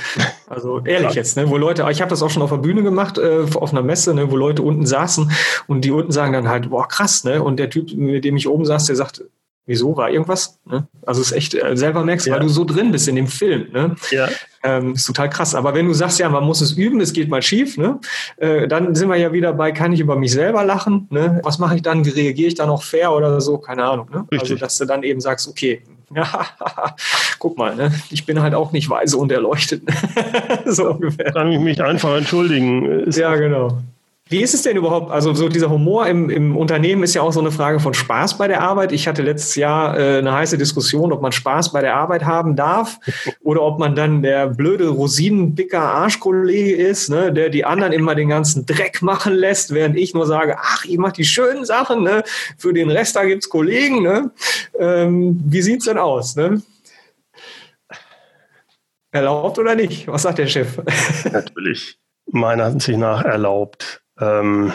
Also ehrlich jetzt, ne? wo Leute, ich habe das auch schon auf der Bühne gemacht, äh, auf einer Messe, ne? wo Leute unten saßen und die unten sagen dann halt, boah, krass, ne? Und der Typ, mit dem ich oben saß, der sagt, wieso war irgendwas? Ne? Also es ist echt, äh, selber merkst, ja. weil du so drin bist in dem Film. Ne? Ja. Ähm, ist total krass. Aber wenn du sagst, ja, man muss es üben, es geht mal schief, ne? Äh, dann sind wir ja wieder bei, kann ich über mich selber lachen? Ne? Was mache ich dann? Reagiere ich da noch fair oder so? Keine Ahnung. Ne? Also, dass du dann eben sagst, okay, ja, guck mal, ne? ich bin halt auch nicht weise und erleuchtet. so ungefähr. Kann ich mich einfach entschuldigen. Ist ja, genau. Wie ist es denn überhaupt? Also so dieser Humor im, im Unternehmen ist ja auch so eine Frage von Spaß bei der Arbeit. Ich hatte letztes Jahr äh, eine heiße Diskussion, ob man Spaß bei der Arbeit haben darf oder ob man dann der blöde Rosinenpicker Arschkollege ist, ne, der die anderen immer den ganzen Dreck machen lässt, während ich nur sage, ach, ich mache die schönen Sachen, ne? für den Rest da gibt's Kollegen. Ne? Ähm, wie sieht's denn aus? Ne? Erlaubt oder nicht? Was sagt der Chef? Natürlich meiner Ansicht nach erlaubt. Ähm,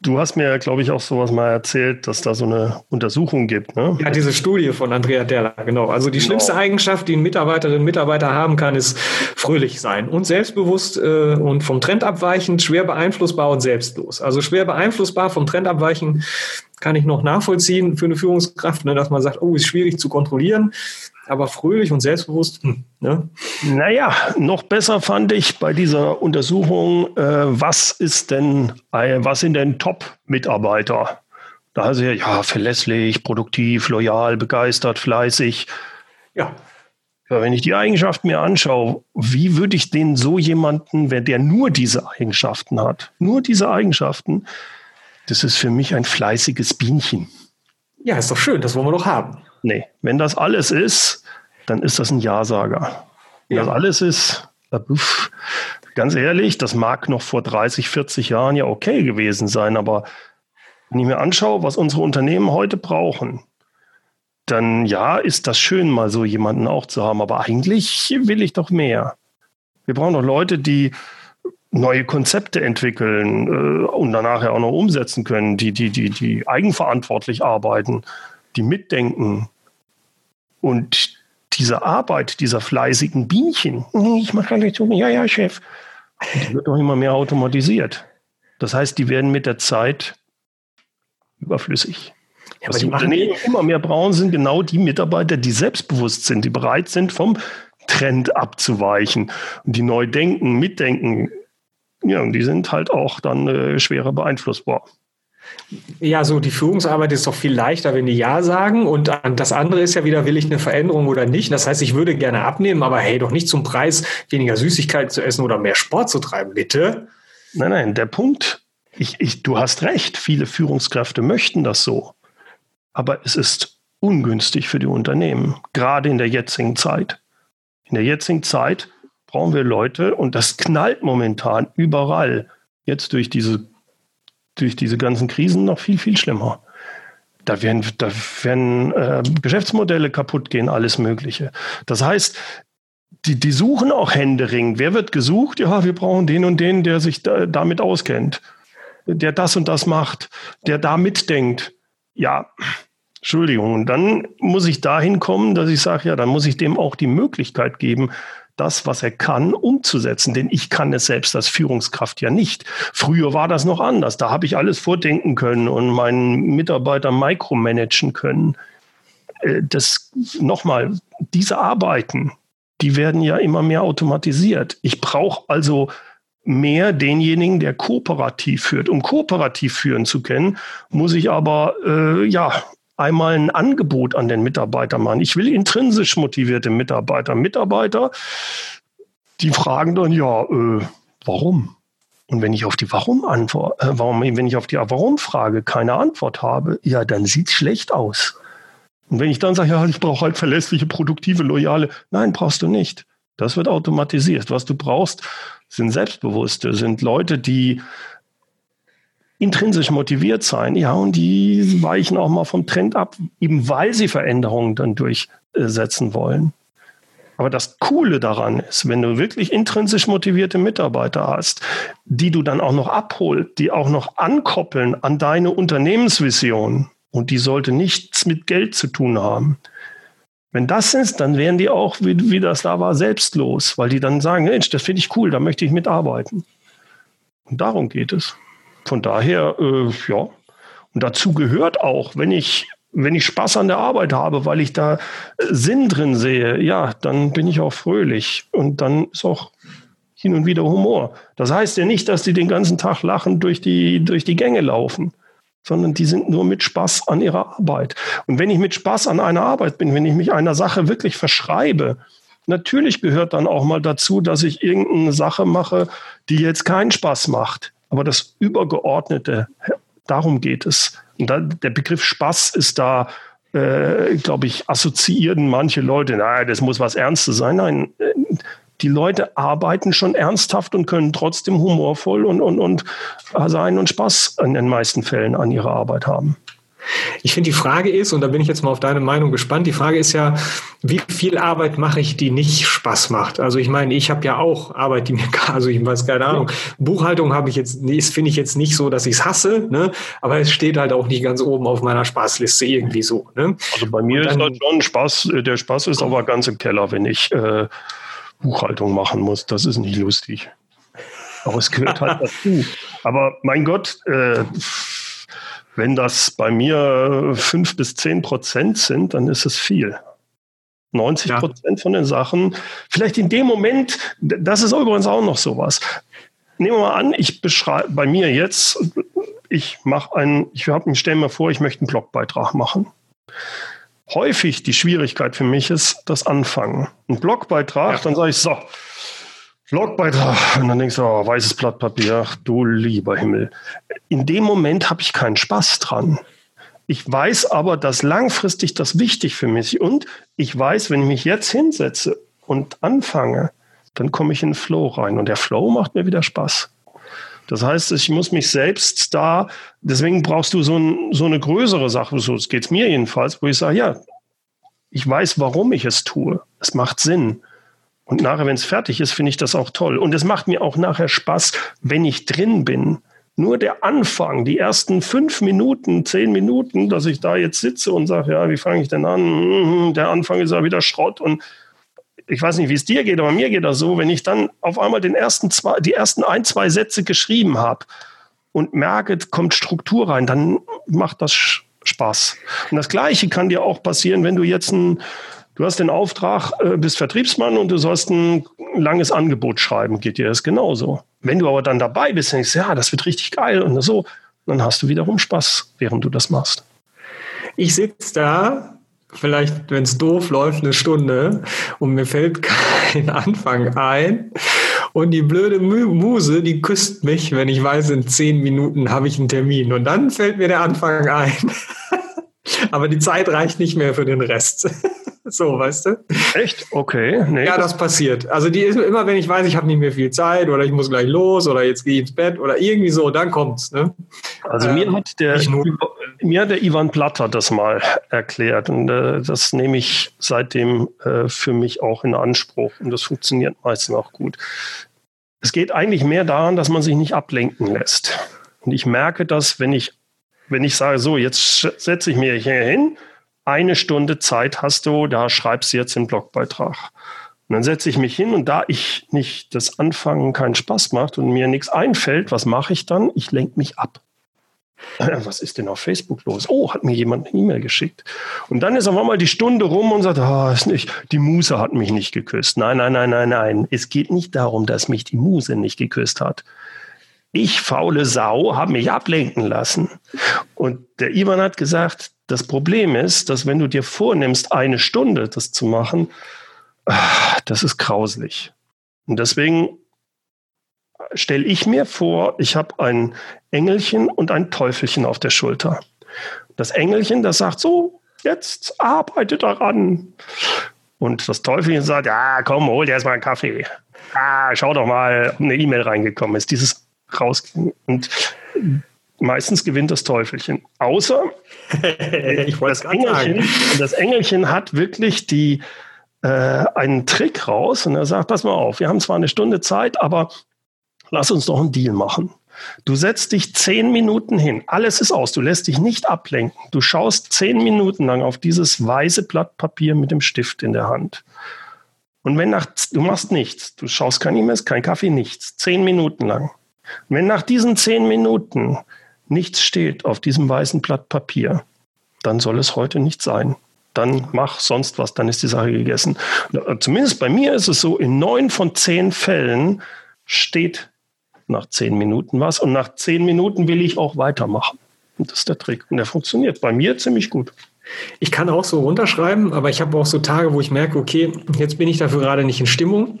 du hast mir, glaube ich, auch sowas mal erzählt, dass da so eine Untersuchung gibt. Ne? Ja, diese Studie von Andrea Derler, genau. Also die genau. schlimmste Eigenschaft, die ein Mitarbeiterinnen und Mitarbeiter haben kann, ist fröhlich sein und selbstbewusst äh, und vom Trend abweichend, schwer beeinflussbar und selbstlos. Also schwer beeinflussbar, vom Trend abweichen kann ich noch nachvollziehen für eine Führungskraft, ne, dass man sagt, oh, ist schwierig zu kontrollieren aber fröhlich und selbstbewusst. Hm, ne? Naja, noch besser fand ich bei dieser Untersuchung, äh, was ist denn, äh, was sind denn Top-Mitarbeiter? Da heißt ja, ja, verlässlich, produktiv, loyal, begeistert, fleißig. Ja. ja. Wenn ich die Eigenschaften mir anschaue, wie würde ich den so jemanden, wenn der nur diese Eigenschaften hat, nur diese Eigenschaften, das ist für mich ein fleißiges Bienchen. Ja, ist doch schön, das wollen wir doch haben. Nee, wenn das alles ist, dann ist das ein Ja-Sager. Wenn ja. das alles ist, äh, ganz ehrlich, das mag noch vor 30, 40 Jahren ja okay gewesen sein, aber Wenn ich mir anschaue, was unsere Unternehmen heute brauchen, dann ja, ist das schön, mal so jemanden auch zu haben. Aber eigentlich will ich doch mehr. Wir brauchen doch Leute, die neue Konzepte entwickeln äh, und danach ja auch noch umsetzen können, die, die, die, die eigenverantwortlich arbeiten, die mitdenken. Und diese Arbeit dieser fleißigen Bienchen, ich mache nicht so, ja, ja, Chef, die wird doch immer mehr automatisiert. Das heißt, die werden mit der Zeit überflüssig. Ja, Was die Unternehmen immer mehr brauchen, sind genau die Mitarbeiter, die selbstbewusst sind, die bereit sind, vom Trend abzuweichen und die neu denken, mitdenken. Ja, und die sind halt auch dann äh, schwerer beeinflussbar. Ja, so die Führungsarbeit ist doch viel leichter, wenn die Ja sagen. Und das andere ist ja wieder, will ich eine Veränderung oder nicht? Das heißt, ich würde gerne abnehmen, aber hey, doch nicht zum Preis, weniger Süßigkeiten zu essen oder mehr Sport zu treiben, bitte. Nein, nein, der Punkt, ich, ich, du hast recht, viele Führungskräfte möchten das so. Aber es ist ungünstig für die Unternehmen, gerade in der jetzigen Zeit. In der jetzigen Zeit brauchen wir Leute, und das knallt momentan überall, jetzt durch diese durch diese ganzen Krisen noch viel, viel schlimmer. Da werden, da werden äh, Geschäftsmodelle kaputt gehen, alles Mögliche. Das heißt, die, die suchen auch händeringend. Wer wird gesucht? Ja, wir brauchen den und den, der sich da, damit auskennt, der das und das macht, der da mitdenkt. Ja, Entschuldigung. Und dann muss ich dahin kommen, dass ich sage, ja, dann muss ich dem auch die Möglichkeit geben, das, was er kann, umzusetzen. Denn ich kann es selbst als Führungskraft ja nicht. Früher war das noch anders. Da habe ich alles vordenken können und meinen Mitarbeiter micromanagen können. Äh, das nochmal, diese Arbeiten, die werden ja immer mehr automatisiert. Ich brauche also mehr denjenigen, der kooperativ führt. Um kooperativ führen zu können, muss ich aber äh, ja einmal ein Angebot an den Mitarbeiter machen. Ich will intrinsisch motivierte Mitarbeiter. Mitarbeiter, die fragen dann, ja, äh, warum? Und wenn ich auf die Warum-Antwort, äh, warum, wenn ich auf die Warum-Frage keine Antwort habe, ja, dann sieht es schlecht aus. Und wenn ich dann sage, ja, ich brauche halt verlässliche, produktive, loyale, nein, brauchst du nicht. Das wird automatisiert. Was du brauchst, sind Selbstbewusste, sind Leute, die intrinsisch motiviert sein, ja, und die weichen auch mal vom Trend ab, eben weil sie Veränderungen dann durchsetzen wollen. Aber das Coole daran ist, wenn du wirklich intrinsisch motivierte Mitarbeiter hast, die du dann auch noch abholst, die auch noch ankoppeln an deine Unternehmensvision, und die sollte nichts mit Geld zu tun haben. Wenn das ist, dann wären die auch, wie, wie das da war, selbstlos, weil die dann sagen, Mensch, das finde ich cool, da möchte ich mitarbeiten. Und darum geht es. Von daher, äh, ja. Und dazu gehört auch, wenn ich, wenn ich Spaß an der Arbeit habe, weil ich da äh, Sinn drin sehe, ja, dann bin ich auch fröhlich. Und dann ist auch hin und wieder Humor. Das heißt ja nicht, dass die den ganzen Tag lachend durch die, durch die Gänge laufen, sondern die sind nur mit Spaß an ihrer Arbeit. Und wenn ich mit Spaß an einer Arbeit bin, wenn ich mich einer Sache wirklich verschreibe, natürlich gehört dann auch mal dazu, dass ich irgendeine Sache mache, die jetzt keinen Spaß macht. Aber das Übergeordnete, darum geht es. Und da, der Begriff Spaß ist da, äh, glaube ich, assoziieren manche Leute, naja, das muss was Ernstes sein. Nein, äh, die Leute arbeiten schon ernsthaft und können trotzdem humorvoll und, und, und sein und Spaß in den meisten Fällen an ihrer Arbeit haben. Ich finde, die Frage ist, und da bin ich jetzt mal auf deine Meinung gespannt, die Frage ist ja, wie viel Arbeit mache ich, die nicht Spaß macht? Also ich meine, ich habe ja auch Arbeit, die mir, also ich weiß keine Ahnung, Buchhaltung habe ich jetzt, finde ich jetzt nicht so, dass ich es hasse, ne? aber es steht halt auch nicht ganz oben auf meiner Spaßliste irgendwie so. Ne? Also bei mir dann, ist halt schon Spaß, der Spaß ist aber ganz im Keller, wenn ich äh, Buchhaltung machen muss. Das ist nicht lustig. Aber es gehört halt dazu. Aber mein Gott, äh, wenn das bei mir fünf bis zehn Prozent sind, dann ist es viel. 90 Prozent ja. von den Sachen, vielleicht in dem Moment, das ist übrigens auch noch sowas. Nehmen wir mal an, ich beschreibe bei mir jetzt, ich mache einen, ich habe stelle mir vor, ich möchte einen Blogbeitrag machen. Häufig die Schwierigkeit für mich ist das Anfangen. Ein Blogbeitrag, ja. dann sage ich so, Blogbeitrag. Und dann denkst du, oh, weißes Blatt Papier, ach, du lieber Himmel. In dem Moment habe ich keinen Spaß dran. Ich weiß aber, dass langfristig das wichtig für mich und ich weiß, wenn ich mich jetzt hinsetze und anfange, dann komme ich in den Flow rein und der Flow macht mir wieder Spaß. Das heißt, ich muss mich selbst da, deswegen brauchst du so, ein, so eine größere Sache, so geht es mir jedenfalls, wo ich sage, ja, ich weiß, warum ich es tue. Es macht Sinn. Und nachher, wenn es fertig ist, finde ich das auch toll. Und es macht mir auch nachher Spaß, wenn ich drin bin. Nur der Anfang, die ersten fünf Minuten, zehn Minuten, dass ich da jetzt sitze und sage, ja, wie fange ich denn an? Mhm, der Anfang ist ja wieder Schrott und ich weiß nicht, wie es dir geht, aber mir geht das so, wenn ich dann auf einmal den ersten zwei, die ersten ein, zwei Sätze geschrieben habe und merke, kommt Struktur rein, dann macht das Spaß. Und das Gleiche kann dir auch passieren, wenn du jetzt ein, du hast den Auftrag, äh, bist Vertriebsmann und du sollst ein langes Angebot schreiben, geht dir das genauso. Wenn du aber dann dabei bist denkst, ja, das wird richtig geil und so, dann hast du wiederum Spaß, während du das machst. Ich sitze da vielleicht, wenn es doof läuft, eine Stunde und mir fällt kein Anfang ein. Und die blöde Muse, die küsst mich, wenn ich weiß, in zehn Minuten habe ich einen Termin. Und dann fällt mir der Anfang ein. Aber die Zeit reicht nicht mehr für den Rest. So, weißt du? Echt? Okay. Nee, ja, das passiert. Also die ist immer, wenn ich weiß, ich habe nicht mehr viel Zeit oder ich muss gleich los oder jetzt gehe ich ins Bett oder irgendwie so, dann kommt's. Ne? Also mir ähm, hat der mir hat der Ivan Platter das mal erklärt und äh, das nehme ich seitdem äh, für mich auch in Anspruch und das funktioniert meistens auch gut. Es geht eigentlich mehr daran, dass man sich nicht ablenken lässt. Und ich merke das, wenn ich wenn ich sage, so, jetzt setze ich mich hier hin eine Stunde Zeit hast du, da schreibst du jetzt den Blogbeitrag. Und dann setze ich mich hin und da ich nicht das Anfangen keinen Spaß macht und mir nichts einfällt, was mache ich dann? Ich lenke mich ab. Was ist denn auf Facebook los? Oh, hat mir jemand eine E-Mail geschickt. Und dann ist auf einmal die Stunde rum und sagt, oh, ist nicht, die Muse hat mich nicht geküsst. Nein, nein, nein, nein, nein. Es geht nicht darum, dass mich die Muse nicht geküsst hat. Ich, faule Sau, habe mich ablenken lassen. Und der Ivan hat gesagt, das Problem ist, dass wenn du dir vornimmst, eine Stunde das zu machen, ah, das ist grauslich. Und deswegen stelle ich mir vor, ich habe ein Engelchen und ein Teufelchen auf der Schulter. Das Engelchen, das sagt so, jetzt arbeite daran. Und das Teufelchen sagt, ja, komm, hol dir erstmal einen Kaffee. Ah, schau doch mal, ob eine E-Mail reingekommen ist. Dieses rausgehen. Und meistens gewinnt das Teufelchen. Außer das, Engelchen, das Engelchen hat wirklich die, äh, einen Trick raus und er sagt, pass mal auf, wir haben zwar eine Stunde Zeit, aber lass uns doch einen Deal machen. Du setzt dich zehn Minuten hin, alles ist aus, du lässt dich nicht ablenken. Du schaust zehn Minuten lang auf dieses weiße Blatt Papier mit dem Stift in der Hand. Und wenn nach, du machst nichts, du schaust kein E-Mails, kein Kaffee, nichts, zehn Minuten lang. Wenn nach diesen zehn Minuten nichts steht auf diesem weißen Blatt Papier, dann soll es heute nicht sein. Dann mach sonst was, dann ist die Sache gegessen. Zumindest bei mir ist es so, in neun von zehn Fällen steht nach zehn Minuten was und nach zehn Minuten will ich auch weitermachen. Und das ist der Trick. Und der funktioniert bei mir ziemlich gut. Ich kann auch so runterschreiben, aber ich habe auch so Tage, wo ich merke, okay, jetzt bin ich dafür gerade nicht in Stimmung.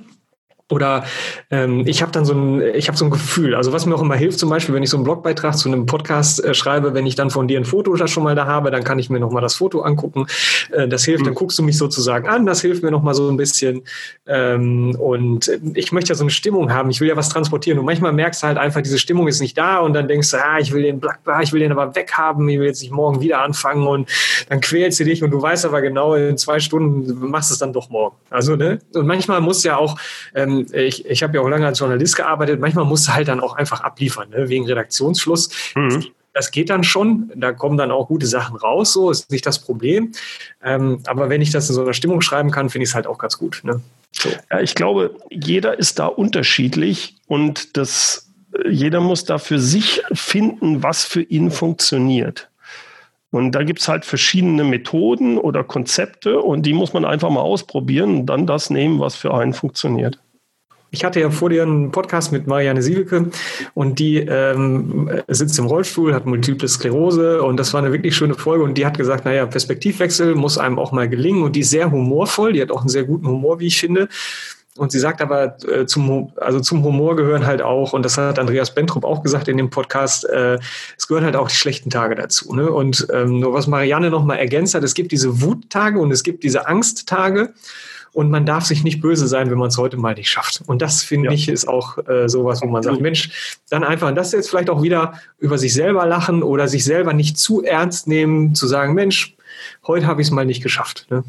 Oder ähm, ich habe dann so ein, ich habe so ein Gefühl. Also was mir auch immer hilft, zum Beispiel, wenn ich so einen Blogbeitrag zu einem Podcast äh, schreibe, wenn ich dann von dir ein Foto da schon mal da habe, dann kann ich mir nochmal das Foto angucken. Äh, das hilft, mhm. dann guckst du mich sozusagen an, das hilft mir nochmal so ein bisschen. Ähm, und ich möchte ja so eine Stimmung haben, ich will ja was transportieren. Und manchmal merkst du halt einfach, diese Stimmung ist nicht da und dann denkst du, ah, ich will den Blackbar, ich will den aber weghaben, ich will jetzt nicht morgen wieder anfangen und dann quälst du dich und du weißt aber genau, in zwei Stunden machst du es dann doch morgen. Also, ne? Und manchmal muss ja auch ähm, ich, ich habe ja auch lange als Journalist gearbeitet, manchmal musst du halt dann auch einfach abliefern, ne? wegen Redaktionsschluss. Mhm. Das geht dann schon, da kommen dann auch gute Sachen raus, so ist nicht das Problem. Ähm, aber wenn ich das in so einer Stimmung schreiben kann, finde ich es halt auch ganz gut. Ne? So. Ja, ich glaube, jeder ist da unterschiedlich und das, jeder muss da für sich finden, was für ihn funktioniert. Und da gibt es halt verschiedene Methoden oder Konzepte und die muss man einfach mal ausprobieren und dann das nehmen, was für einen funktioniert. Ich hatte ja vor dir einen Podcast mit Marianne Sielke und die ähm, sitzt im Rollstuhl, hat Multiple Sklerose und das war eine wirklich schöne Folge und die hat gesagt, naja, Perspektivwechsel muss einem auch mal gelingen und die ist sehr humorvoll, die hat auch einen sehr guten Humor, wie ich finde. Und sie sagt aber, äh, zum, also zum Humor gehören halt auch, und das hat Andreas Bentrup auch gesagt in dem Podcast, äh, es gehören halt auch die schlechten Tage dazu. Ne? Und ähm, nur was Marianne nochmal ergänzt hat, es gibt diese Wuttage und es gibt diese Angsttage. Und man darf sich nicht böse sein, wenn man es heute mal nicht schafft. Und das finde ja. ich ist auch äh, sowas, wo man sagt, Mensch, dann einfach, das jetzt vielleicht auch wieder über sich selber lachen oder sich selber nicht zu ernst nehmen, zu sagen, Mensch, heute habe ich es mal nicht geschafft. Ne?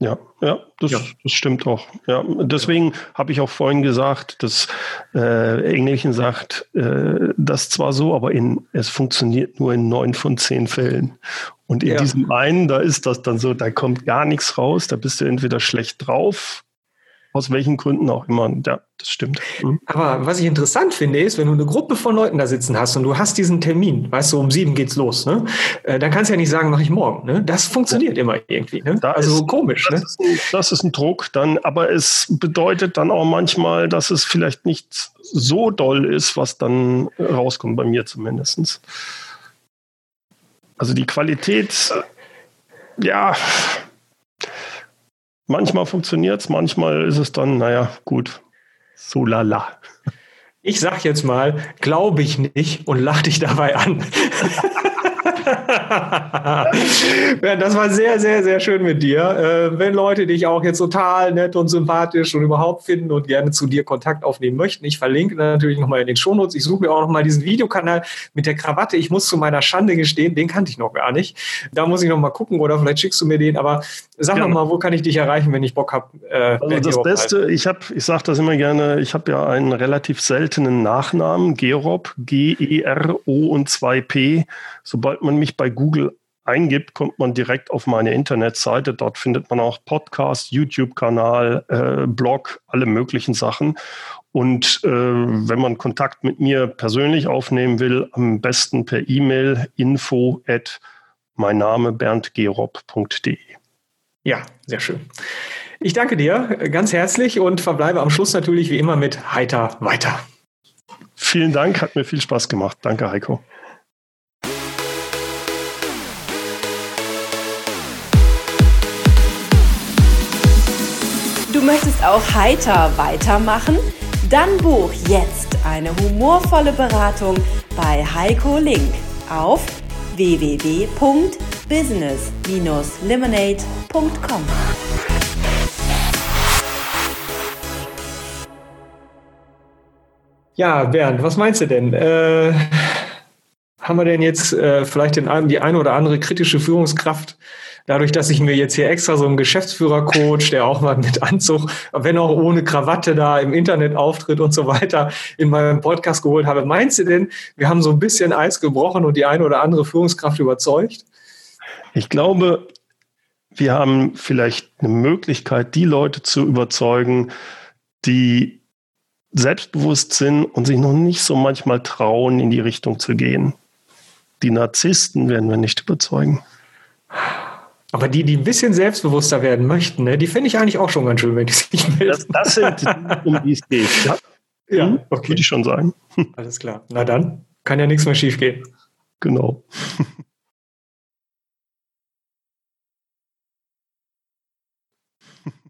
Ja, ja, das, ja. das stimmt auch. Ja, deswegen habe ich auch vorhin gesagt, dass äh, Englischen sagt, äh, das zwar so, aber in, es funktioniert nur in neun von zehn Fällen. Und in ja. diesem einen, da ist das dann so, da kommt gar nichts raus, da bist du entweder schlecht drauf aus welchen Gründen auch immer. Ja, das stimmt. Mhm. Aber was ich interessant finde, ist, wenn du eine Gruppe von Leuten da sitzen hast und du hast diesen Termin, weißt du, um sieben geht's los, ne? Äh, dann kannst du ja nicht sagen, mache ich morgen. Ne? Das funktioniert ja. immer irgendwie. Ne? Da also ist, komisch. Das, ne? ist ein, das ist ein Druck dann, aber es bedeutet dann auch manchmal, dass es vielleicht nicht so doll ist, was dann rauskommt, bei mir zumindest. Also die Qualität, ja, Manchmal funktioniert es, manchmal ist es dann, naja, gut, so lala. Ich sag jetzt mal, glaube ich nicht und lach dich dabei an. ja, das war sehr, sehr, sehr schön mit dir. Äh, wenn Leute dich auch jetzt total nett und sympathisch und überhaupt finden und gerne zu dir Kontakt aufnehmen möchten, ich verlinke natürlich nochmal in den Shownotes. Ich suche mir auch nochmal diesen Videokanal mit der Krawatte. Ich muss zu meiner Schande gestehen, den kannte ich noch gar nicht. Da muss ich nochmal gucken oder vielleicht schickst du mir den. Aber sag ja. nochmal, wo kann ich dich erreichen, wenn ich Bock habe? Äh, also das Beste, ich habe, ich sage das immer gerne, ich habe ja einen relativ seltenen Nachnamen, Gerob, G-E-R-O und 2P. Sobald man mich bei Google eingibt, kommt man direkt auf meine Internetseite. Dort findet man auch Podcast, YouTube-Kanal, äh, Blog, alle möglichen Sachen. Und äh, wenn man Kontakt mit mir persönlich aufnehmen will, am besten per E-Mail info at mein Name berndgerob.de. Ja, sehr schön. Ich danke dir ganz herzlich und verbleibe am Schluss natürlich wie immer mit heiter weiter. Vielen Dank, hat mir viel Spaß gemacht. Danke, Heiko. Du möchtest auch heiter weitermachen? Dann buch jetzt eine humorvolle Beratung bei Heiko Link auf www.business-lemonade.com. Ja, Bernd, was meinst du denn? Äh, haben wir denn jetzt äh, vielleicht den, die eine oder andere kritische Führungskraft dadurch, dass ich mir jetzt hier extra so einen Geschäftsführercoach, der auch mal mit Anzug, wenn auch ohne Krawatte da im Internet auftritt und so weiter, in meinem Podcast geholt habe. Meinst du denn, wir haben so ein bisschen Eis gebrochen und die eine oder andere Führungskraft überzeugt? Ich glaube, wir haben vielleicht eine Möglichkeit, die Leute zu überzeugen, die selbstbewusst sind und sich noch nicht so manchmal trauen, in die Richtung zu gehen. Die Narzissten werden wir nicht überzeugen. Aber die, die ein bisschen selbstbewusster werden möchten, ne, die finde ich eigentlich auch schon ganz schön, wenn die sich melden. Das, das sind die, um die es geht. Ja, ja okay. Würde ich schon sagen. Alles klar. Na dann, kann ja nichts mehr schief gehen. Genau.